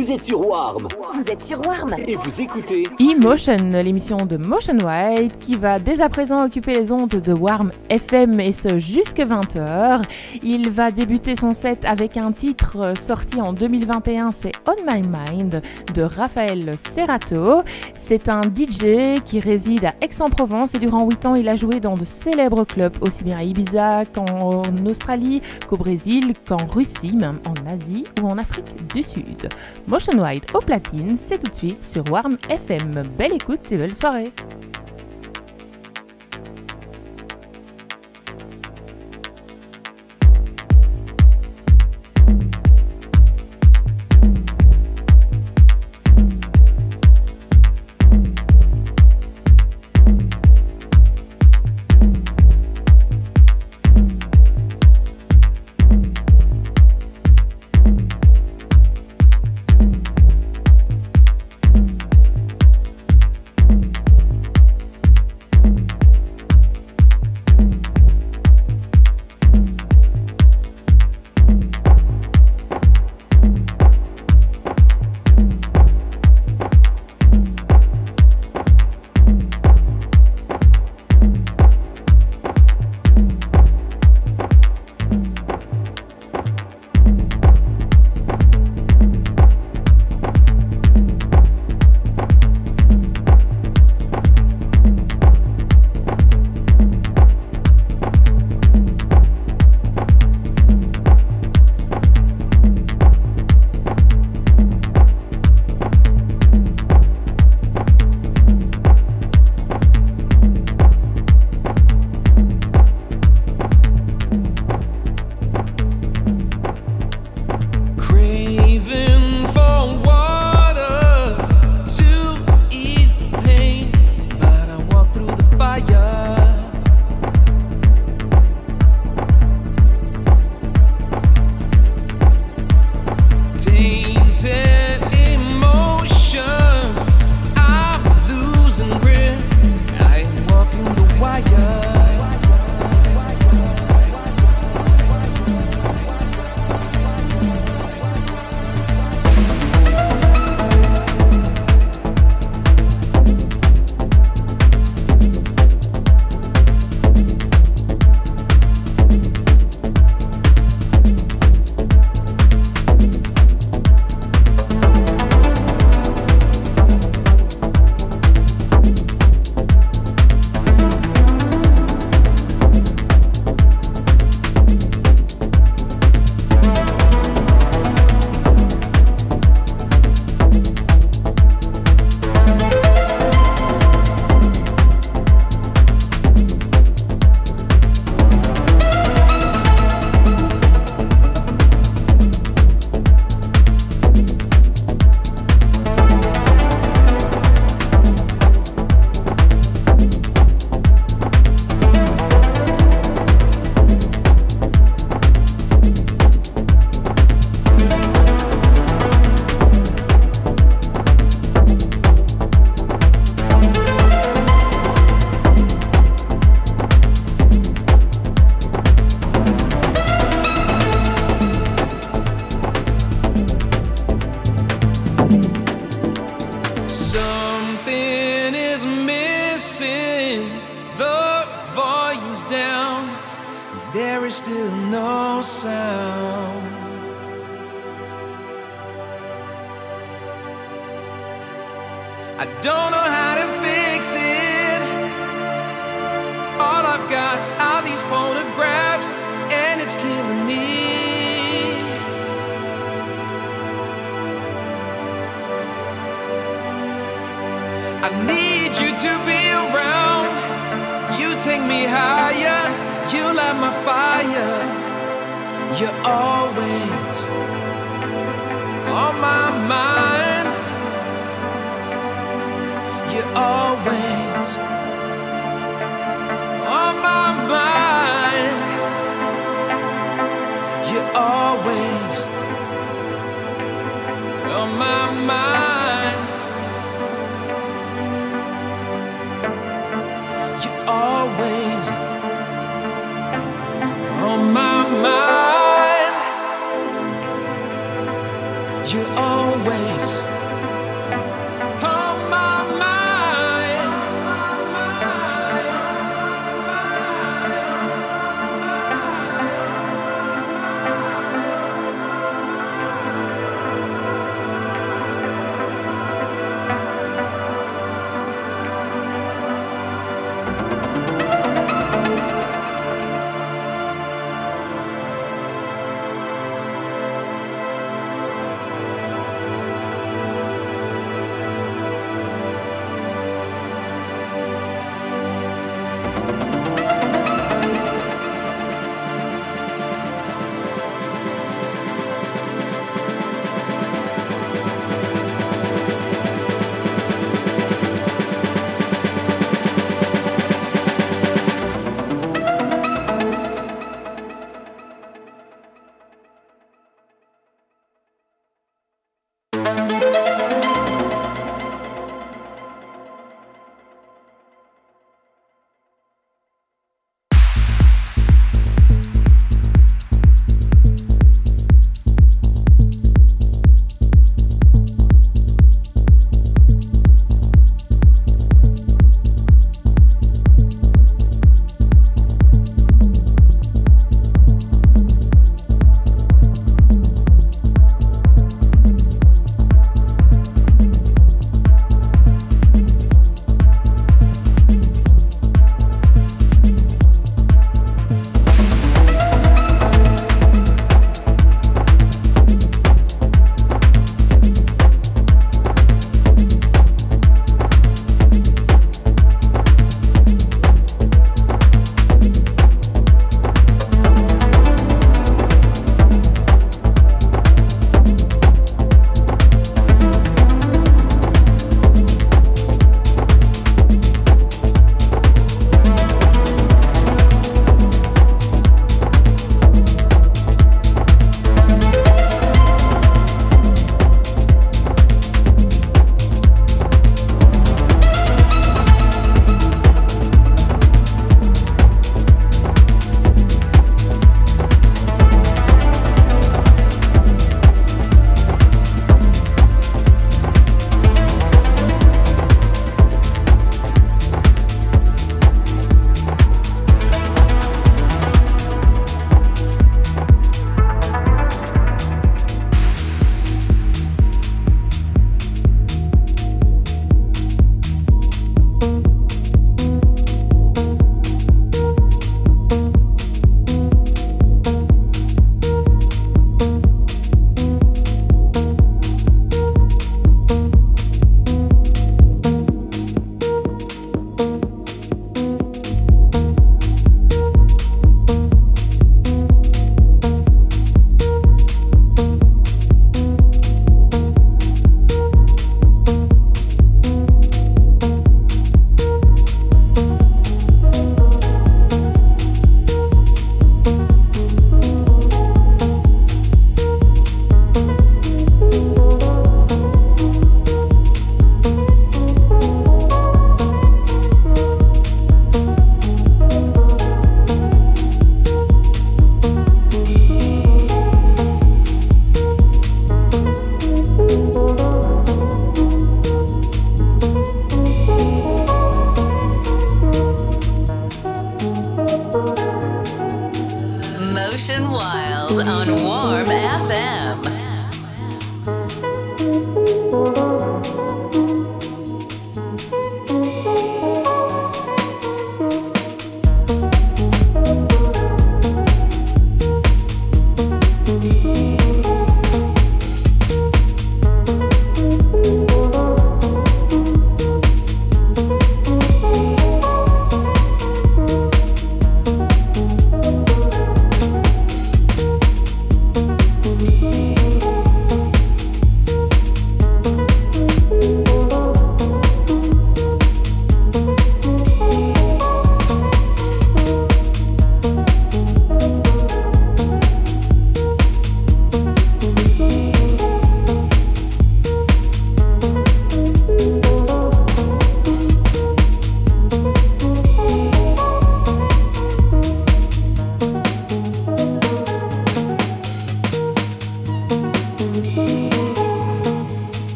Vous êtes sur Warm Vous êtes sur Warm et vous écoutez E-Motion, l'émission de Motion White qui va dès à présent occuper les ondes de Warm FM et ce jusque 20h. Il va débuter son set avec un titre sorti en 2021, c'est On My Mind de Raphaël Serrato. C'est un DJ qui réside à Aix-en-Provence et durant 8 ans il a joué dans de célèbres clubs aussi bien à Ibiza qu'en Australie, qu'au Brésil, qu'en Russie, même en Asie ou en Afrique du Sud. Motion Wide au platine, c'est tout de suite sur Warm FM. Belle écoute et belle soirée. Sound. I don't know how to fix it. All I've got are these photographs, and it's killing me. I need you to be around. You take me higher. You light my fire. You're always on my mind. You're always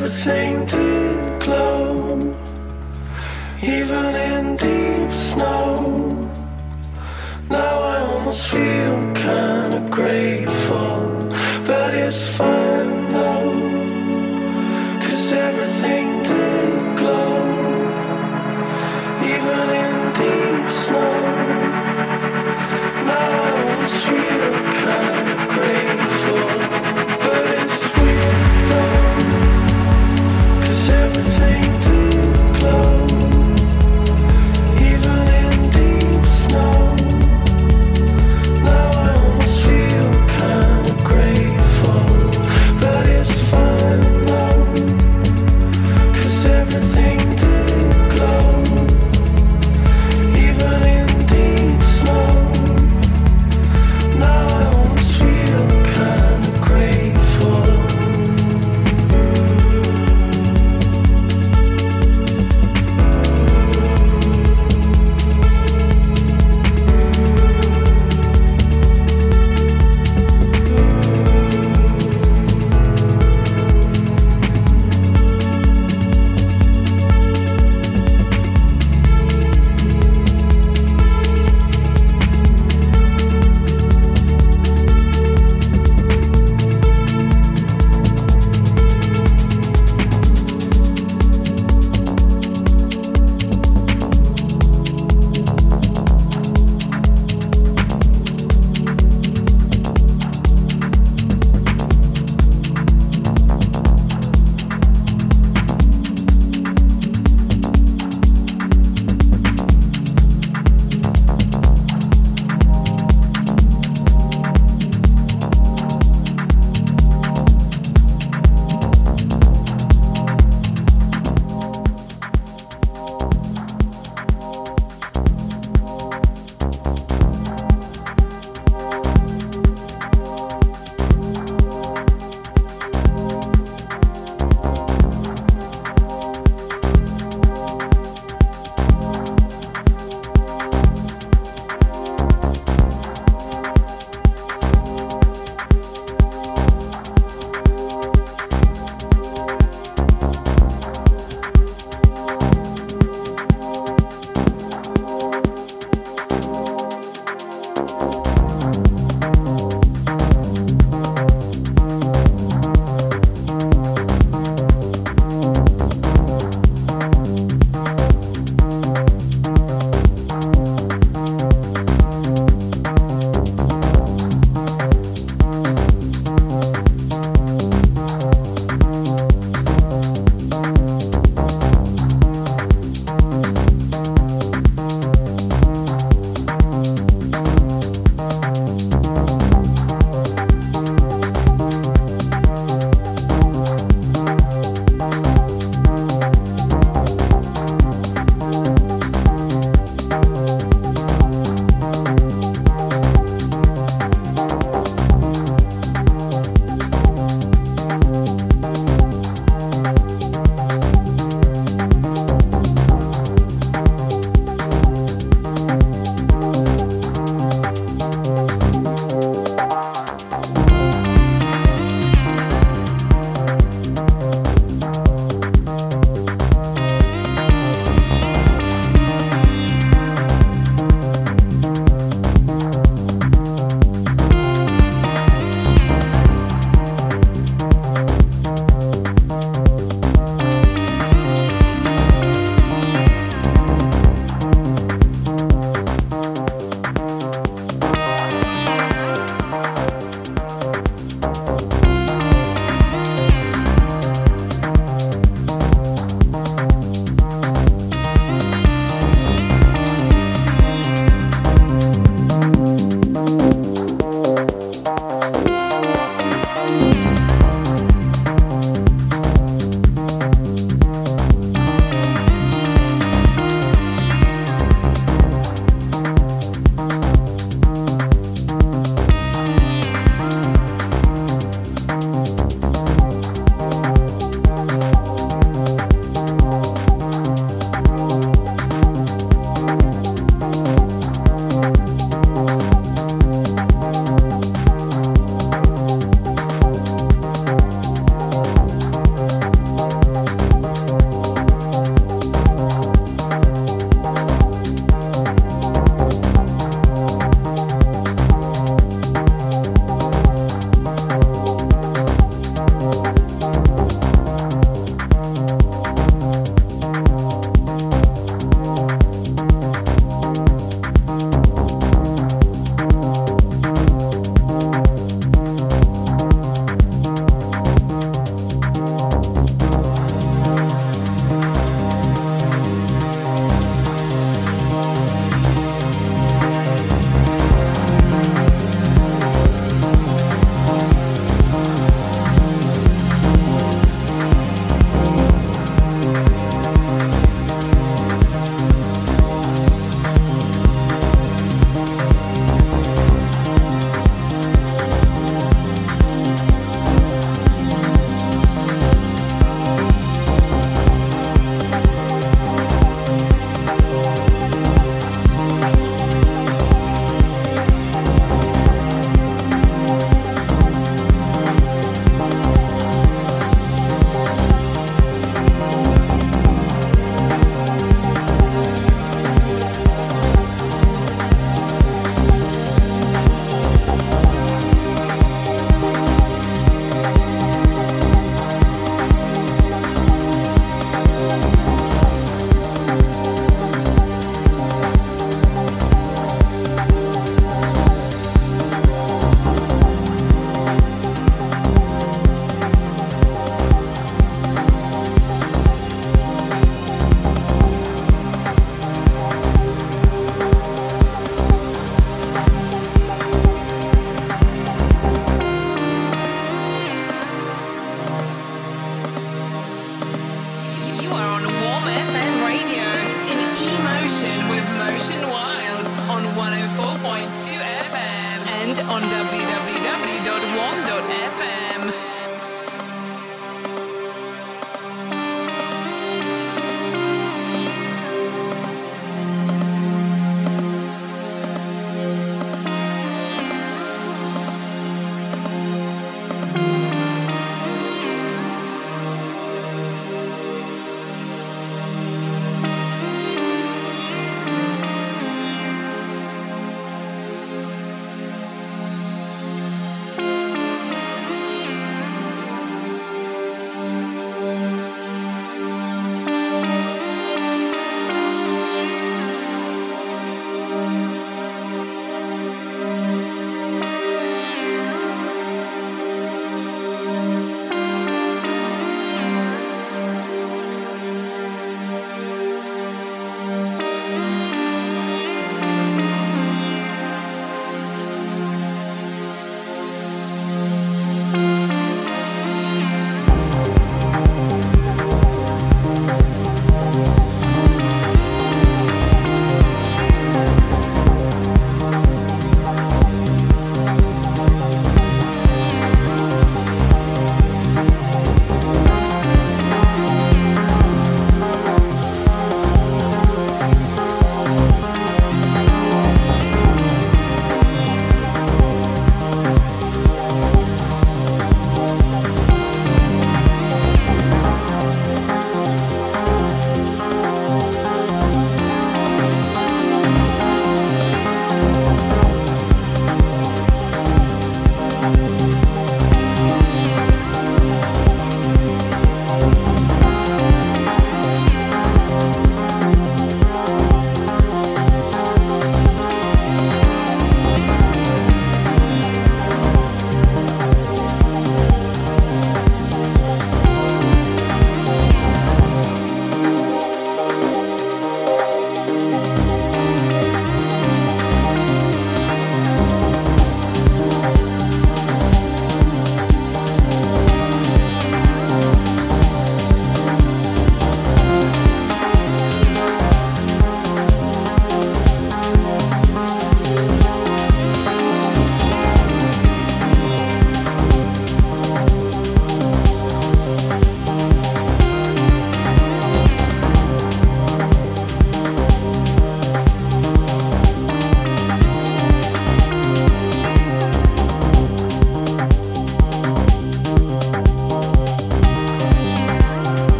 everything did glow, even in deep snow. Now I almost feel.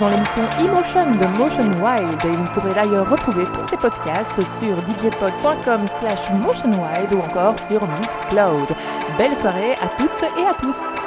Dans l'émission Emotion de Motion Wide et vous pourrez d'ailleurs retrouver tous ces podcasts sur djpod.com slash motionwide ou encore sur Mixcloud. Belle soirée à toutes et à tous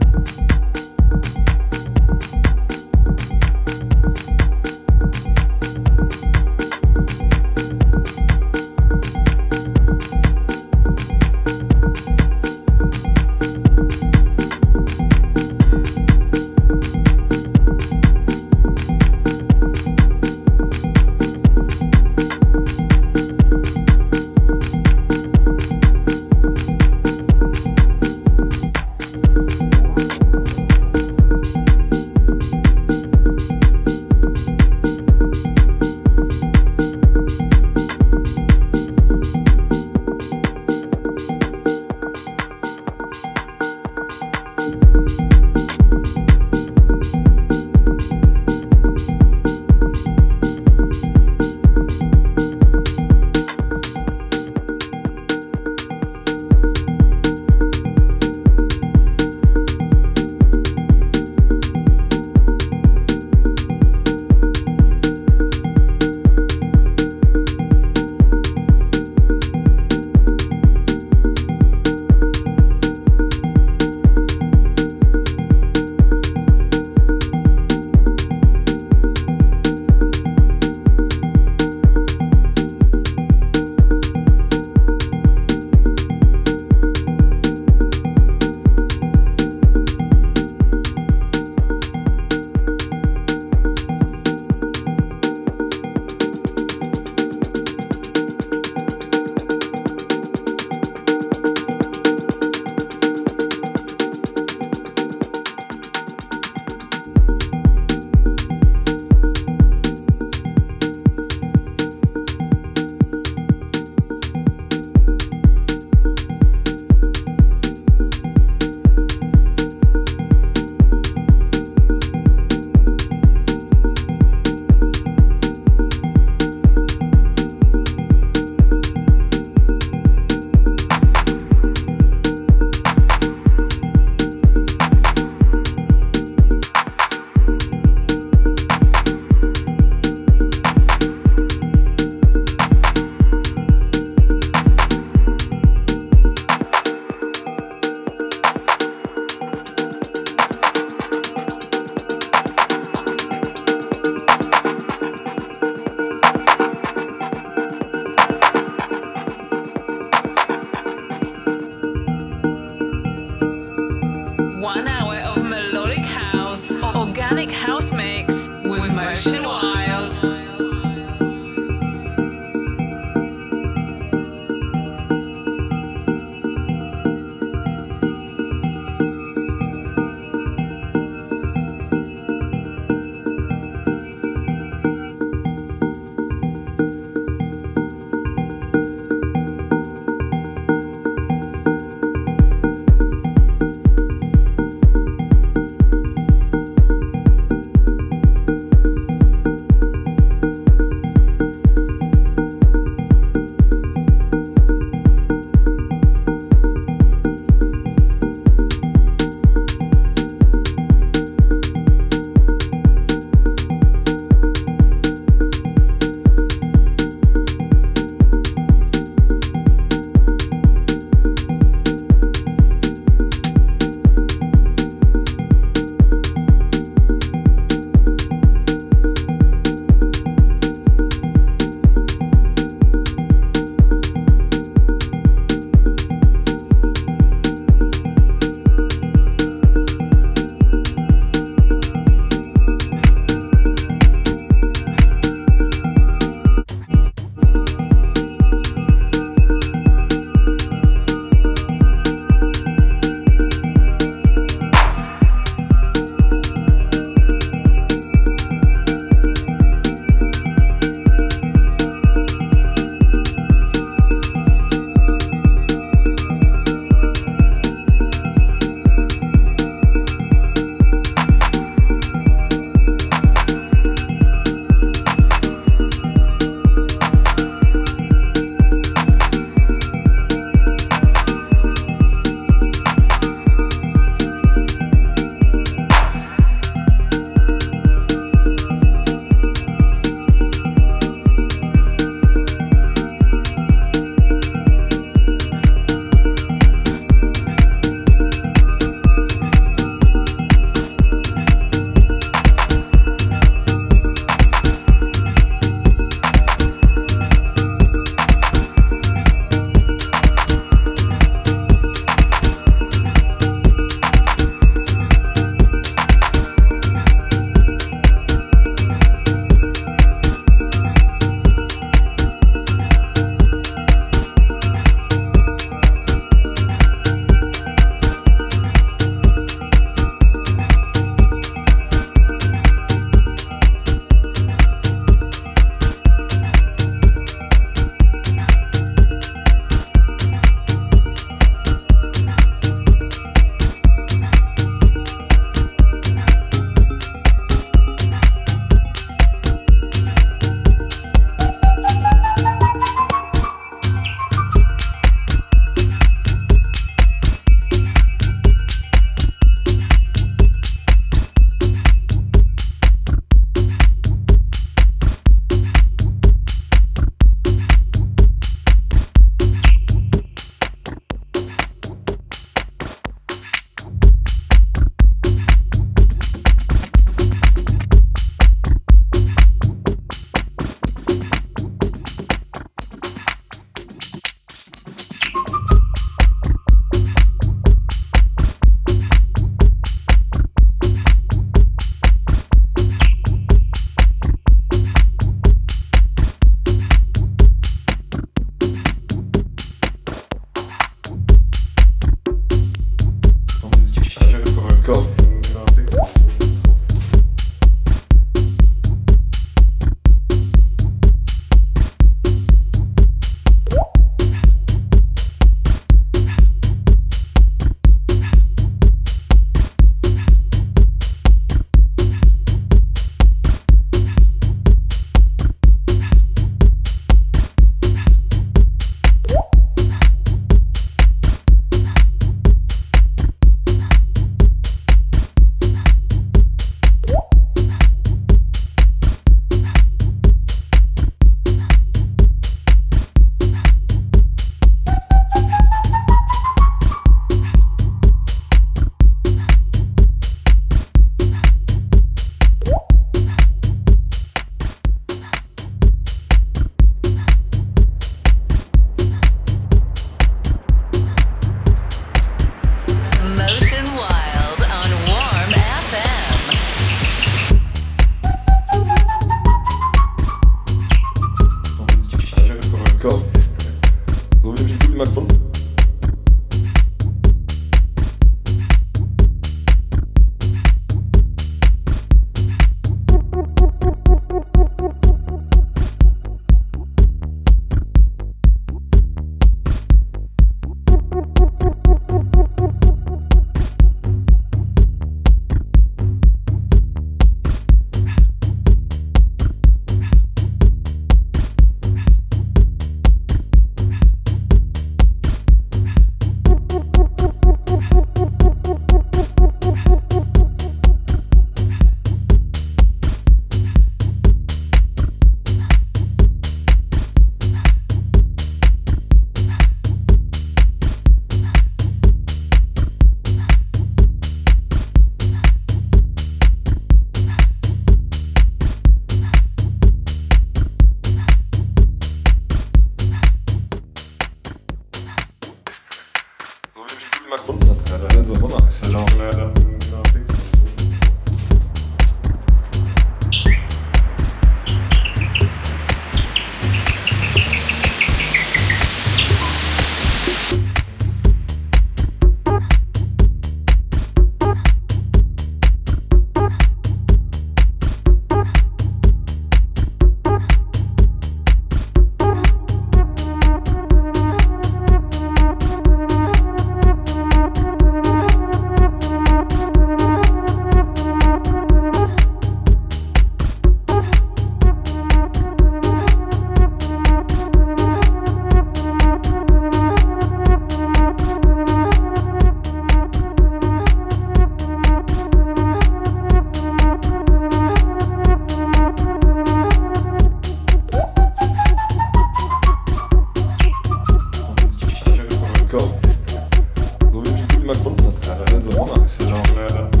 哎，老子我呢？是吧？